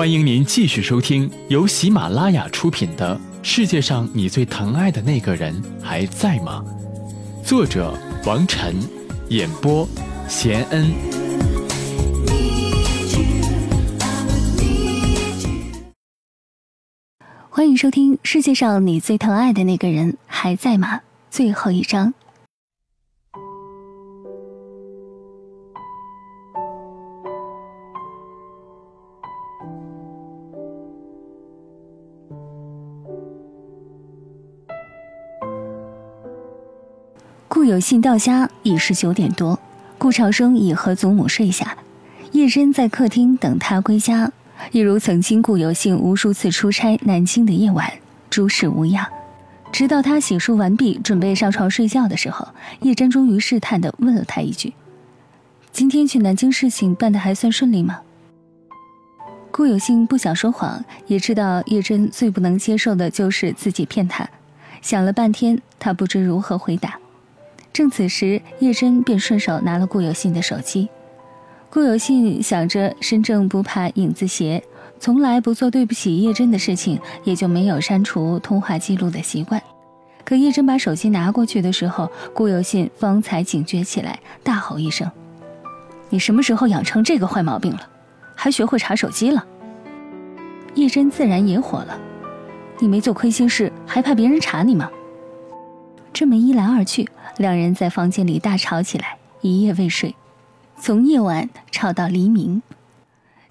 欢迎您继续收听由喜马拉雅出品的《世界上你最疼爱的那个人还在吗》，作者王晨，演播贤恩。欢迎收听《世界上你最疼爱的那个人还在吗》最后一章。有信到家已是九点多，顾朝生已和祖母睡下，叶真在客厅等他归家，一如曾经顾有信无数次出差南京的夜晚，诸事无恙。直到他洗漱完毕，准备上床睡觉的时候，叶真终于试探地问了他一句：“今天去南京事情办得还算顺利吗？”顾有信不想说谎，也知道叶真最不能接受的就是自己骗他，想了半天，他不知如何回答。正此时，叶真便顺手拿了顾有信的手机。顾有信想着身正不怕影子斜，从来不做对不起叶真的事情，也就没有删除通话记录的习惯。可叶真把手机拿过去的时候，顾有信方才警觉起来，大吼一声：“你什么时候养成这个坏毛病了？还学会查手机了？”叶真自然也火了：“你没做亏心事，还怕别人查你吗？”这么一来二去。两人在房间里大吵起来，一夜未睡，从夜晚吵到黎明。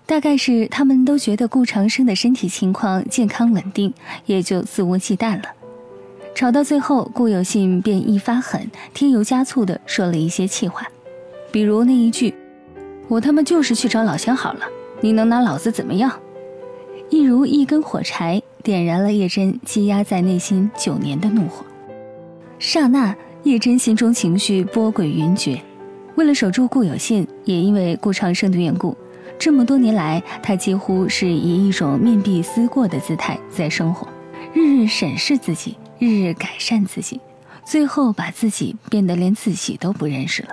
大概是他们都觉得顾长生的身体情况健康稳定，也就肆无忌惮了。吵到最后，顾有信便一发狠，添油加醋地说了一些气话，比如那一句：“我他妈就是去找老相好了，你能拿老子怎么样？”一如一根火柴，点燃了叶真积压在内心九年的怒火。刹那。叶真心中情绪波诡云谲，为了守住顾有信，也因为顾长生的缘故，这么多年来，他几乎是以一种面壁思过的姿态在生活，日日审视自己，日日改善自己，最后把自己变得连自己都不认识了。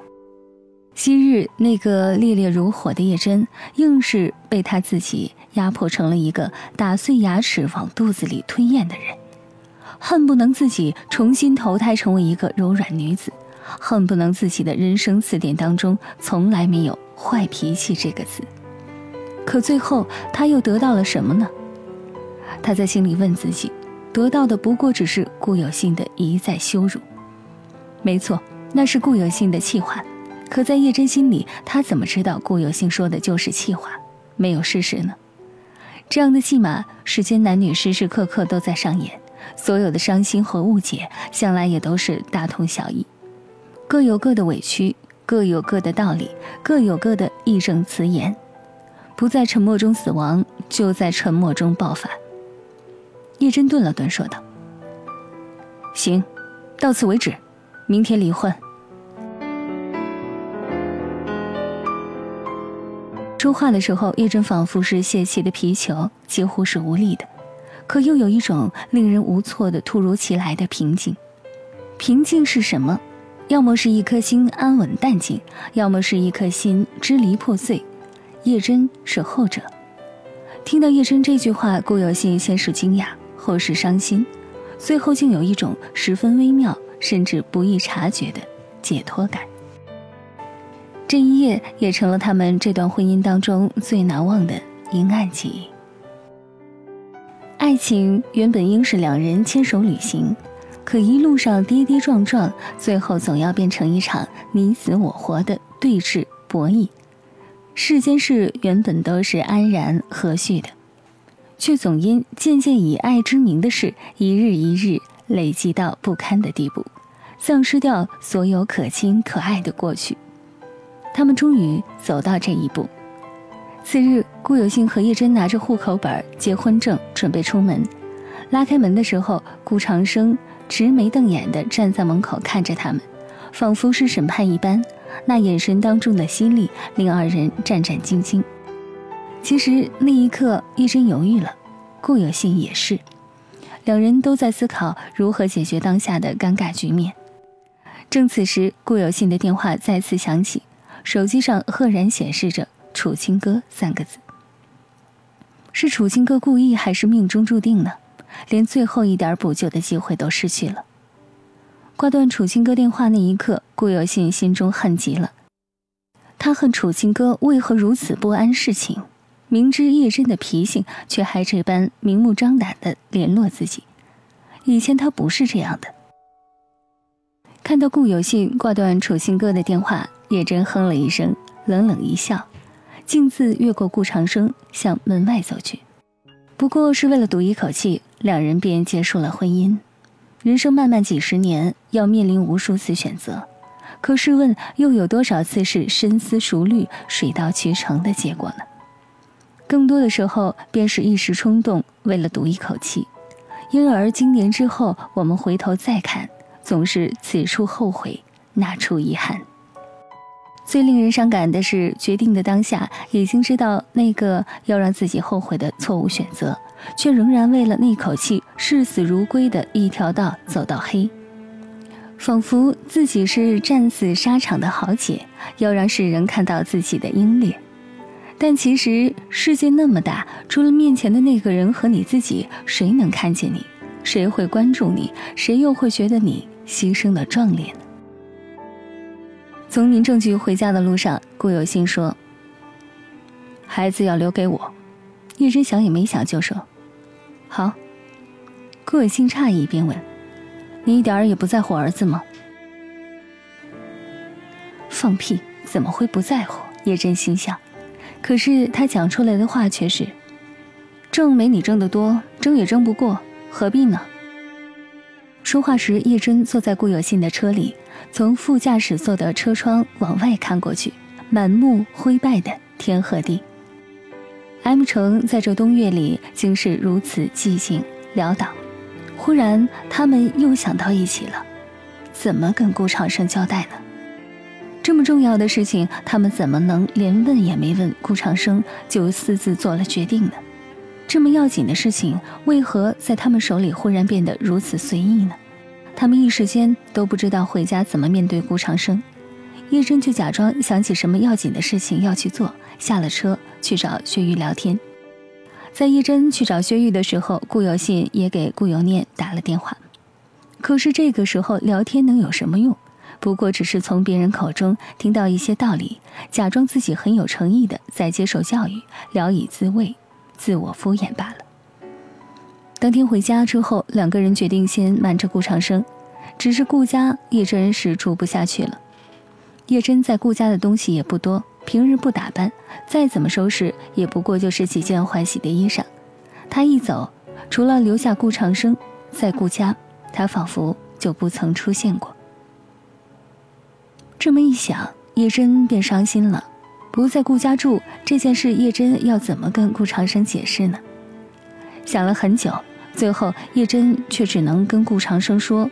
昔日那个烈烈如火的叶真，硬是被他自己压迫成了一个打碎牙齿往肚子里吞咽的人。恨不能自己重新投胎成为一个柔软女子，恨不能自己的人生词典当中从来没有“坏脾气”这个词。可最后他又得到了什么呢？他在心里问自己，得到的不过只是顾有信的一再羞辱。没错，那是顾有信的气话。可在叶真心里，他怎么知道顾有信说的就是气话，没有事实呢？这样的戏码，世间男女时时刻刻都在上演。所有的伤心和误解，向来也都是大同小异，各有各的委屈，各有各的道理，各有各的义正辞严。不在沉默中死亡，就在沉默中爆发。叶真顿了顿，说道：“行，到此为止，明天离婚。”说话的时候，叶真仿佛是泄气的皮球，几乎是无力的。可又有一种令人无措的突如其来的平静。平静是什么？要么是一颗心安稳淡静，要么是一颗心支离破碎。叶真是后者。听到叶真这句话，顾有信先是惊讶，后是伤心，最后竟有一种十分微妙，甚至不易察觉的解脱感。这一夜也成了他们这段婚姻当中最难忘的阴暗记忆。爱情原本应是两人牵手旅行，可一路上跌跌撞撞，最后总要变成一场你死我活的对峙博弈。世间事原本都是安然和煦的，却总因渐渐以爱之名的事，一日一日累积到不堪的地步，丧失掉所有可亲可爱的过去。他们终于走到这一步。次日，顾有信和叶真拿着户口本、结婚证准备出门。拉开门的时候，顾长生直眉瞪眼地站在门口看着他们，仿佛是审判一般。那眼神当中的犀利，令二人战战兢兢。其实那一刻，叶真犹豫了，顾有信也是，两人都在思考如何解决当下的尴尬局面。正此时，顾有信的电话再次响起，手机上赫然显示着。楚清歌三个字。是楚清歌故意，还是命中注定呢？连最后一点补救的机会都失去了。挂断楚清歌电话那一刻，顾有信心中恨极了。他恨楚清歌为何如此不谙世情，明知叶真的脾性，却还这般明目张胆的联络自己。以前他不是这样的。看到顾有信挂断楚清歌的电话，叶真哼了一声，冷冷一笑，径自越过顾长生，向门外走去。不过是为了赌一口气，两人便结束了婚姻。人生漫漫几十年，要面临无数次选择。可试问，又有多少次是深思熟虑、水到渠成的结果呢？更多的时候，便是一时冲动，为了赌一口气。因而，经年之后，我们回头再看，总是此处后悔，那处遗憾。最令人伤感的是，决定的当下，已经知道那个要让自己后悔的错误选择，却仍然为了那口气，视死如归的一条道走到黑。仿佛自己是战死沙场的豪杰，要让世人看到自己的英烈。但其实世界那么大，除了面前的那个人和你自己，谁能看见你？谁会关注你？谁又会觉得你牺牲的壮烈呢？从民政局回家的路上，顾有心说：“孩子要留给我。”叶真想也没想就说：“好。”顾有心诧异，便问。你一点儿也不在乎儿子吗？放屁！怎么会不在乎？叶真心想。可是他讲出来的话却是：挣没你挣得多，争也争不过，何必呢？说话时，叶真坐在顾有信的车里，从副驾驶座的车窗往外看过去，满目灰败的天和地。M 城在这冬月里，竟是如此寂静潦倒。忽然，他们又想到一起了，怎么跟顾长生交代呢？这么重要的事情，他们怎么能连问也没问顾长生就私自做了决定呢？这么要紧的事情，为何在他们手里忽然变得如此随意呢？他们一时间都不知道回家怎么面对顾长生。叶真就假装想起什么要紧的事情要去做，下了车去找薛玉聊天。在叶真去找薛玉的时候，顾有信也给顾有念打了电话。可是这个时候聊天能有什么用？不过只是从别人口中听到一些道理，假装自己很有诚意的在接受教育，聊以自慰，自我敷衍罢了。当天回家之后，两个人决定先瞒着顾长生。只是顾家叶真是住不下去了。叶真在顾家的东西也不多。平日不打扮，再怎么收拾，也不过就是几件换洗的衣裳。他一走，除了留下顾长生在顾家，他仿佛就不曾出现过。这么一想，叶真便伤心了。不在顾家住这件事，叶真要怎么跟顾长生解释呢？想了很久，最后叶真却只能跟顾长生说：“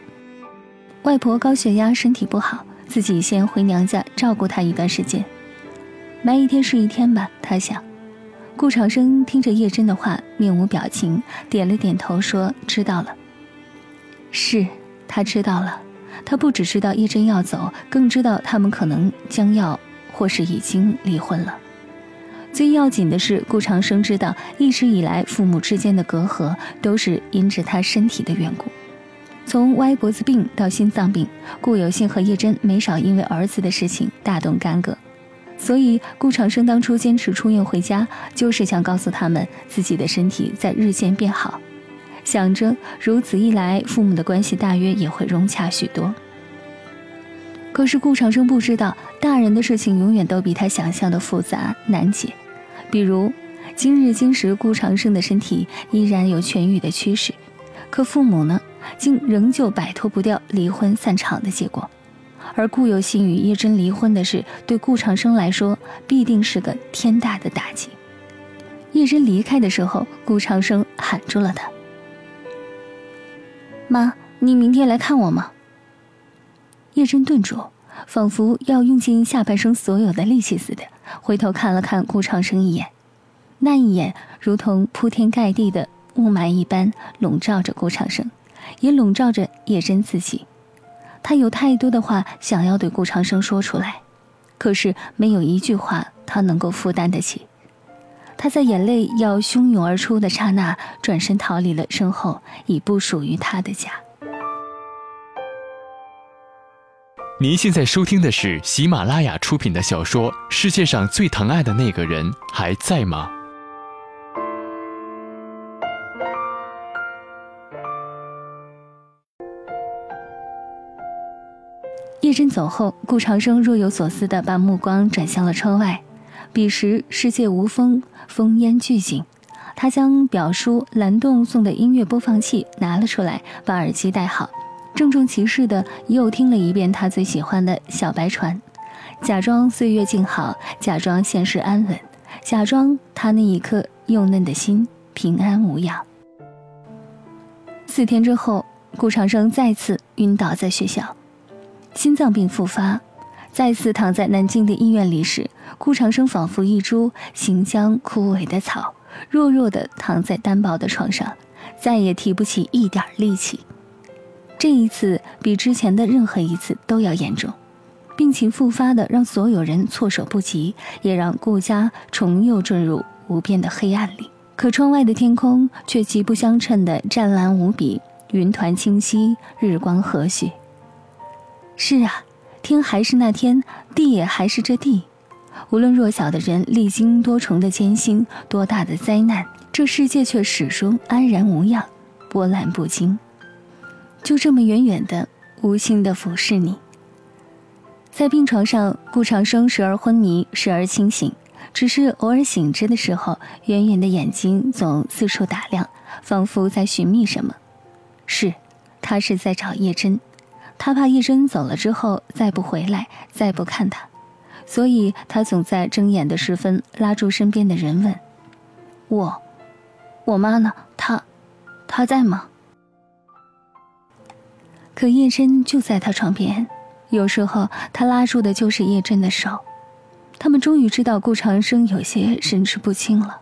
外婆高血压，身体不好，自己先回娘家照顾她一段时间。”埋一天是一天吧，他想。顾长生听着叶真的话，面无表情，点了点头，说：“知道了。”是他知道了。他不只知道叶真要走，更知道他们可能将要，或是已经离婚了。最要紧的是，顾长生知道，一直以来父母之间的隔阂，都是因着他身体的缘故。从歪脖子病到心脏病，顾有信和叶真没少因为儿子的事情大动干戈。所以，顾长生当初坚持出院回家，就是想告诉他们自己的身体在日渐变好，想着如此一来，父母的关系大约也会融洽许多。可是，顾长生不知道，大人的事情永远都比他想象的复杂难解。比如，今日今时，顾长生的身体依然有痊愈的趋势，可父母呢，竟仍旧摆脱不掉离婚散场的结果。而顾有心与叶真离婚的事，对顾长生来说必定是个天大的打击。叶真离开的时候，顾长生喊住了他：“妈，你明天来看我吗？”叶真顿住，仿佛要用尽下半生所有的力气似的，回头看了看顾长生一眼，那一眼如同铺天盖地的雾霾一般，笼罩着顾长生，也笼罩着叶真自己。他有太多的话想要对顾长生说出来，可是没有一句话他能够负担得起。他在眼泪要汹涌而出的刹那，转身逃离了身后已不属于他的家。您现在收听的是喜马拉雅出品的小说《世界上最疼爱的那个人还在吗》。叶真走后，顾长生若有所思地把目光转向了窗外。彼时世界无风，烽烟俱静。他将表叔蓝洞送的音乐播放器拿了出来，把耳机戴好，郑重其事地又听了一遍他最喜欢的小白船，假装岁月静好，假装现实安稳，假装他那一颗幼嫩的心平安无恙。四天之后，顾长生再次晕倒在学校。心脏病复发，再次躺在南京的医院里时，顾长生仿佛一株行将枯萎的草，弱弱地躺在单薄的床上，再也提不起一点力气。这一次比之前的任何一次都要严重，病情复发的让所有人措手不及，也让顾家重又坠入无边的黑暗里。可窗外的天空却极不相称的湛蓝无比，云团清晰，日光和煦。是啊，天还是那天，地也还是这地。无论弱小的人历经多重的艰辛，多大的灾难，这世界却始终安然无恙，波澜不惊。就这么远远的、无心的俯视你。在病床上，顾长生时而昏迷，时而清醒，只是偶尔醒着的时候，圆圆的眼睛总四处打量，仿佛在寻觅什么。是，他是在找叶真。他怕叶真走了之后再不回来，再不看他，所以他总在睁眼的时分拉住身边的人问：“我，我妈呢？她，她在吗？”可叶真就在他床边，有时候他拉住的就是叶真的手。他们终于知道顾长生有些神志不清了。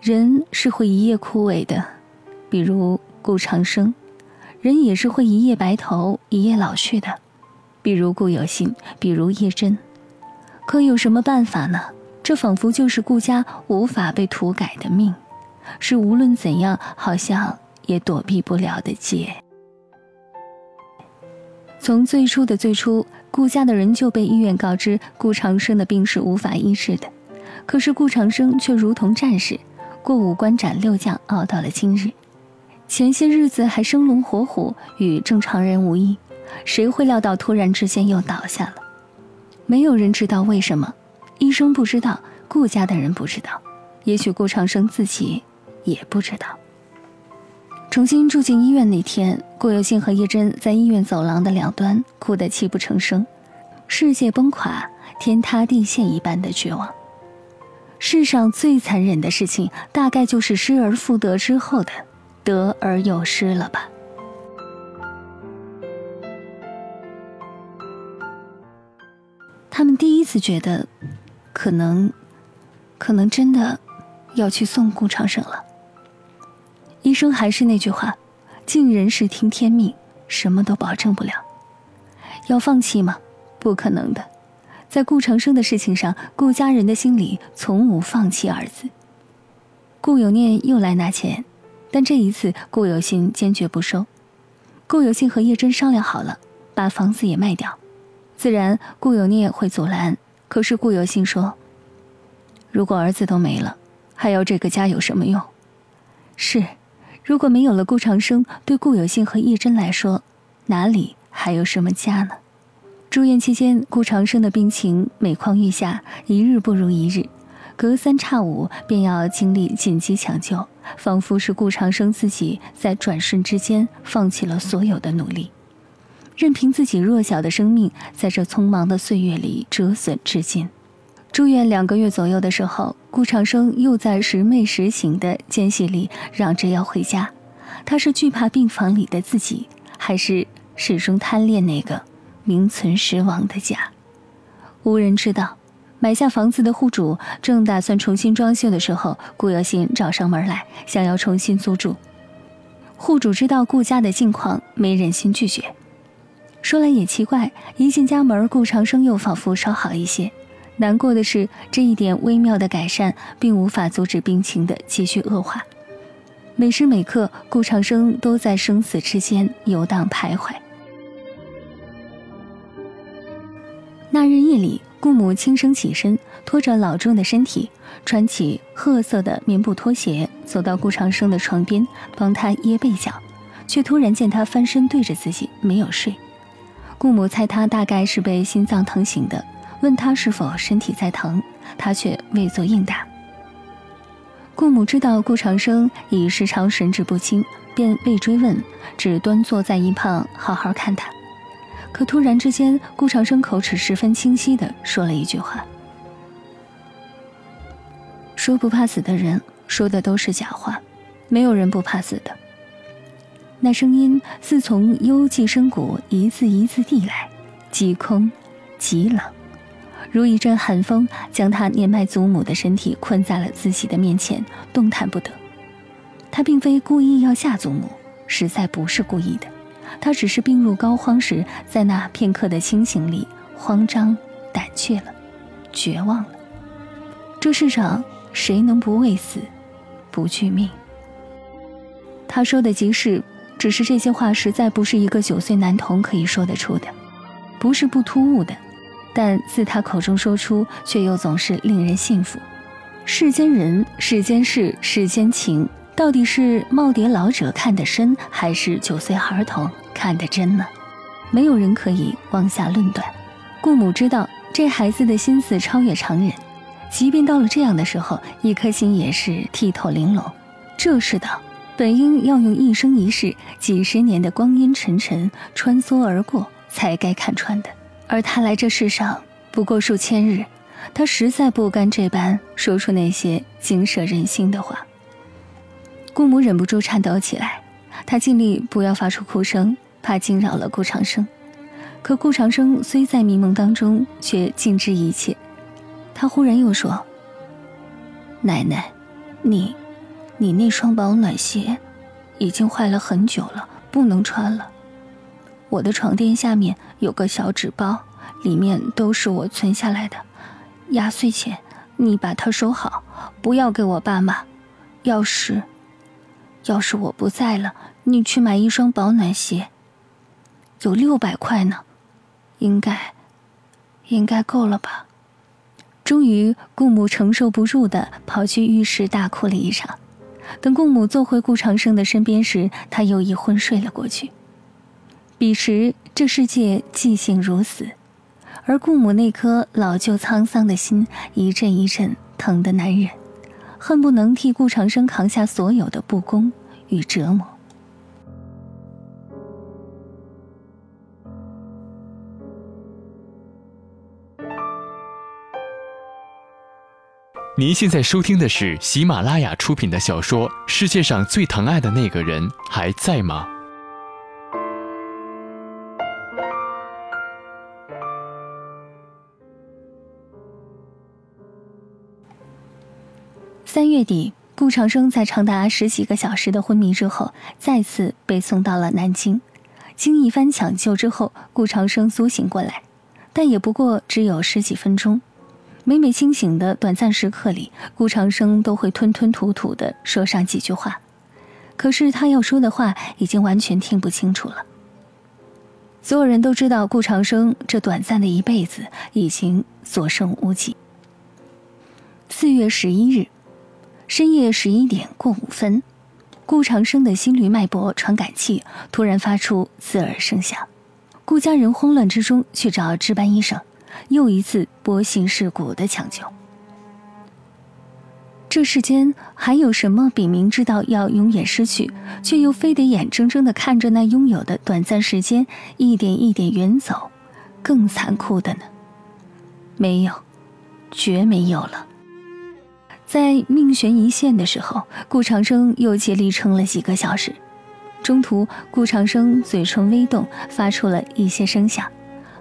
人是会一夜枯萎的，比如顾长生。人也是会一夜白头、一夜老去的，比如顾有信，比如叶真。可有什么办法呢？这仿佛就是顾家无法被涂改的命，是无论怎样，好像也躲避不了的劫。从最初的最初，顾家的人就被医院告知顾长生的病是无法医治的，可是顾长生却如同战士，过五关斩六将，熬到了今日。前些日子还生龙活虎，与正常人无异，谁会料到突然之间又倒下了？没有人知道为什么，医生不知道，顾家的人不知道，也许顾长生自己也不知道。重新住进医院那天，顾有信和叶真在医院走廊的两端哭得泣不成声，世界崩垮、天塌地陷一般的绝望。世上最残忍的事情，大概就是失而复得之后的。得而又失了吧？他们第一次觉得，可能，可能真的要去送顾长生了。医生还是那句话：尽人事听天命，什么都保证不了。要放弃吗？不可能的。在顾长生的事情上，顾家人的心里从无放弃二字。顾有念又来拿钱。但这一次，顾有信坚决不收。顾有信和叶真商量好了，把房子也卖掉。自然，顾有念会阻拦。可是顾有信说：“如果儿子都没了，还要这个家有什么用？”是，如果没有了顾长生，对顾有信和叶真来说，哪里还有什么家呢？住院期间，顾长生的病情每况愈下，一日不如一日。隔三差五便要经历紧急抢救，仿佛是顾长生自己在转瞬之间放弃了所有的努力，任凭自己弱小的生命在这匆忙的岁月里折损至今。住院两个月左右的时候，顾长生又在时寐时醒的间隙里嚷着要回家。他是惧怕病房里的自己，还是始终贪恋那个名存实亡的家？无人知道。买下房子的户主正打算重新装修的时候，顾有信找上门来，想要重新租住。户主知道顾家的境况，没忍心拒绝。说来也奇怪，一进家门，顾长生又仿佛稍好一些，难过的是，这一点微妙的改善，并无法阻止病情的继续恶化。每时每刻，顾长生都在生死之间游荡徘徊。那日夜里，顾母轻声起身，拖着老重的身体，穿起褐色的棉布拖鞋，走到顾长生的床边，帮他掖被角，却突然见他翻身对着自己，没有睡。顾母猜他大概是被心脏疼醒的。问他是否身体在疼，他却未作应答。顾母知道顾长生已时常神志不清，便未追问，只端坐在一旁好好看他。可突然之间，顾长生口齿十分清晰地说了一句话：“说不怕死的人说的都是假话，没有人不怕死的。”那声音似从幽寂深谷一字一字递来，极空，极冷。如一阵寒风，将他年迈祖母的身体困在了自己的面前，动弹不得。他并非故意要吓祖母，实在不是故意的。他只是病入膏肓时，在那片刻的清醒里，慌张、胆怯了，绝望了。这世上谁能不畏死，不惧命？他说的极是，只是这些话实在不是一个九岁男童可以说得出的，不是不突兀的。但自他口中说出，却又总是令人信服。世间人、世间事、世间情，到底是耄耋老者看得深，还是九岁孩童看得真呢？没有人可以妄下论断。顾母知道这孩子的心思超越常人，即便到了这样的时候，一颗心也是剔透玲珑。这世道本应要用一生一世、几十年的光阴沉沉穿梭而过，才该看穿的。而他来这世上不过数千日，他实在不甘这般说出那些惊慑人心的话。顾母忍不住颤抖起来，她尽力不要发出哭声，怕惊扰了顾长生。可顾长生虽在迷蒙当中，却尽知一切。他忽然又说：“奶奶，你，你那双保暖鞋，已经坏了很久了，不能穿了。”我的床垫下面有个小纸包，里面都是我存下来的压岁钱，你把它收好，不要给我爸妈。要是，要是我不在了，你去买一双保暖鞋。有六百块呢，应该，应该够了吧？终于，顾母承受不住的跑去浴室大哭了一场。等顾母坐回顾长生的身边时，他又已昏睡了过去。彼时，这世界寂静如死，而顾母那颗老旧沧桑的心一阵一阵疼得难忍，恨不能替顾长生扛下所有的不公与折磨。您现在收听的是喜马拉雅出品的小说《世界上最疼爱的那个人还在吗》。三月底，顾长生在长达十几个小时的昏迷之后，再次被送到了南京。经一番抢救之后，顾长生苏醒过来，但也不过只有十几分钟。每每清醒的短暂时刻里，顾长生都会吞吞吐吐的说上几句话，可是他要说的话已经完全听不清楚了。所有人都知道，顾长生这短暂的一辈子已经所剩无几。四月十一日。深夜十一点过五分，顾长生的心率脉搏传感器突然发出刺耳声响。顾家人慌乱之中去找值班医生，又一次波形事故的抢救。这世间还有什么比明知道要永远失去，却又非得眼睁睁的看着那拥有的短暂时间一点一点远走，更残酷的呢？没有，绝没有了。在命悬一线的时候，顾长生又竭力撑了几个小时。中途，顾长生嘴唇微动，发出了一些声响，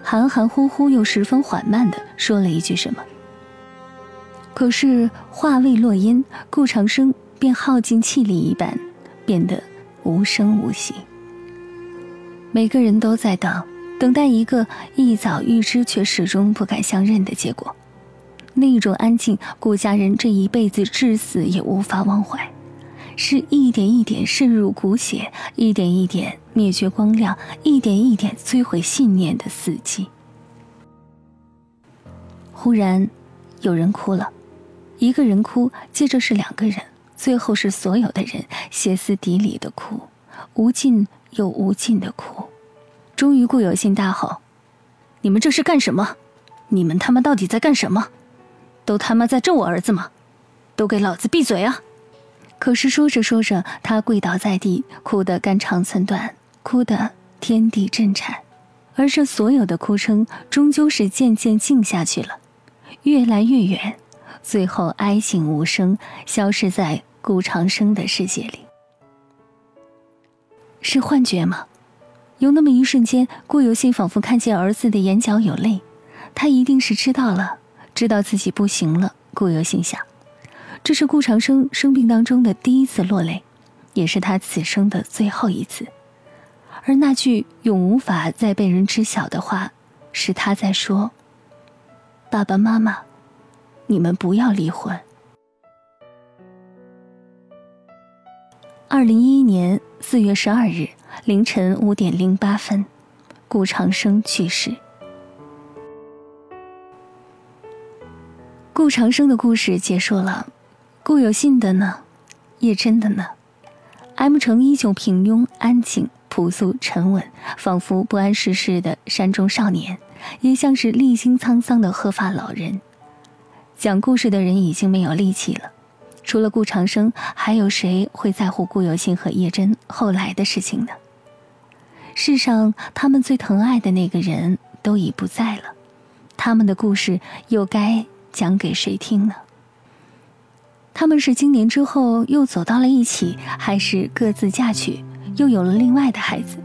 含含糊糊又十分缓慢地说了一句什么。可是话未落音，顾长生便耗尽气力一般，变得无声无息。每个人都在等，等待一个一早预知却始终不敢相认的结果。那种安静，顾家人这一辈子至死也无法忘怀，是一点一点渗入骨血，一点一点灭绝光亮，一点一点摧毁信念的死寂。忽然，有人哭了，一个人哭，接着是两个人，最后是所有的人歇斯底里的哭，无尽又无尽的哭。终于，顾有信大吼：“你们这是干什么？你们他妈到底在干什么？都他妈在咒我儿子吗？都给老子闭嘴啊！”可是说着说着，他跪倒在地，哭得肝肠寸断，哭得天地震颤，而这所有的哭声，终究是渐渐静下去了。越来越远，最后哀静无声，消失在顾长生的世界里。是幻觉吗？有那么一瞬间，顾有心仿佛看见儿子的眼角有泪，他一定是知道了，知道自己不行了。顾有心想，这是顾长生生病当中的第一次落泪，也是他此生的最后一次。而那句永无法再被人知晓的话，是他在说。爸爸妈妈，你们不要离婚。二零一一年四月十二日凌晨五点零八分，顾长生去世。顾长生的故事结束了，顾有信的呢？叶真的呢？M 城依旧平庸、安静、朴素、沉稳，仿佛不谙世事的山中少年。也像是历经沧桑的鹤发老人。讲故事的人已经没有力气了，除了顾长生，还有谁会在乎顾有信和叶真后来的事情呢？世上他们最疼爱的那个人都已不在了，他们的故事又该讲给谁听呢？他们是今年之后又走到了一起，还是各自嫁娶，又有了另外的孩子？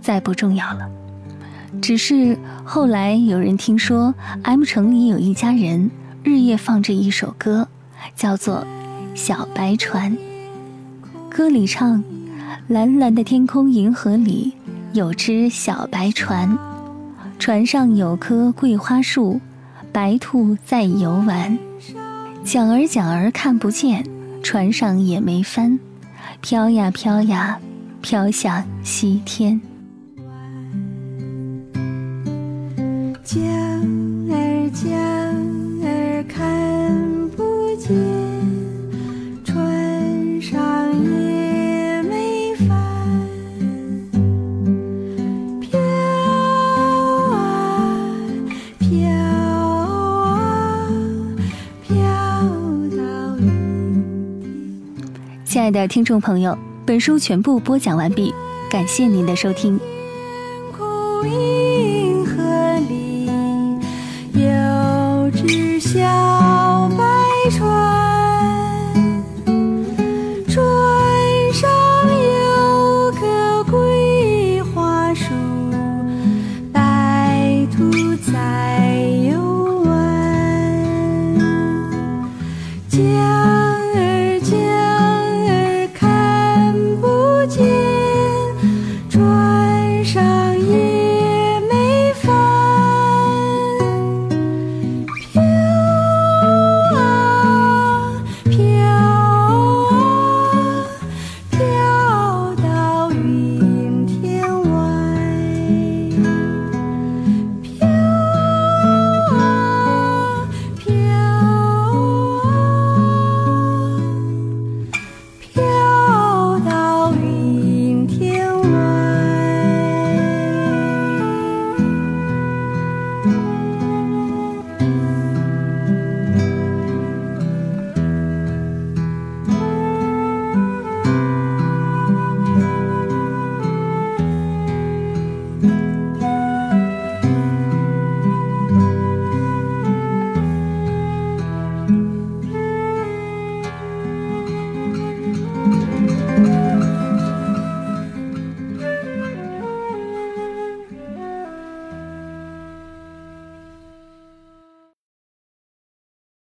再不重要了。只是后来有人听说，M 城里有一家人日夜放着一首歌，叫做《小白船》。歌里唱：“蓝蓝的天空，银河里有只小白船，船上有棵桂花树，白兔在游玩。桨儿桨儿看不见，船上也没帆，飘呀飘呀，飘向西天。”的听众朋友，本书全部播讲完毕，感谢您的收听。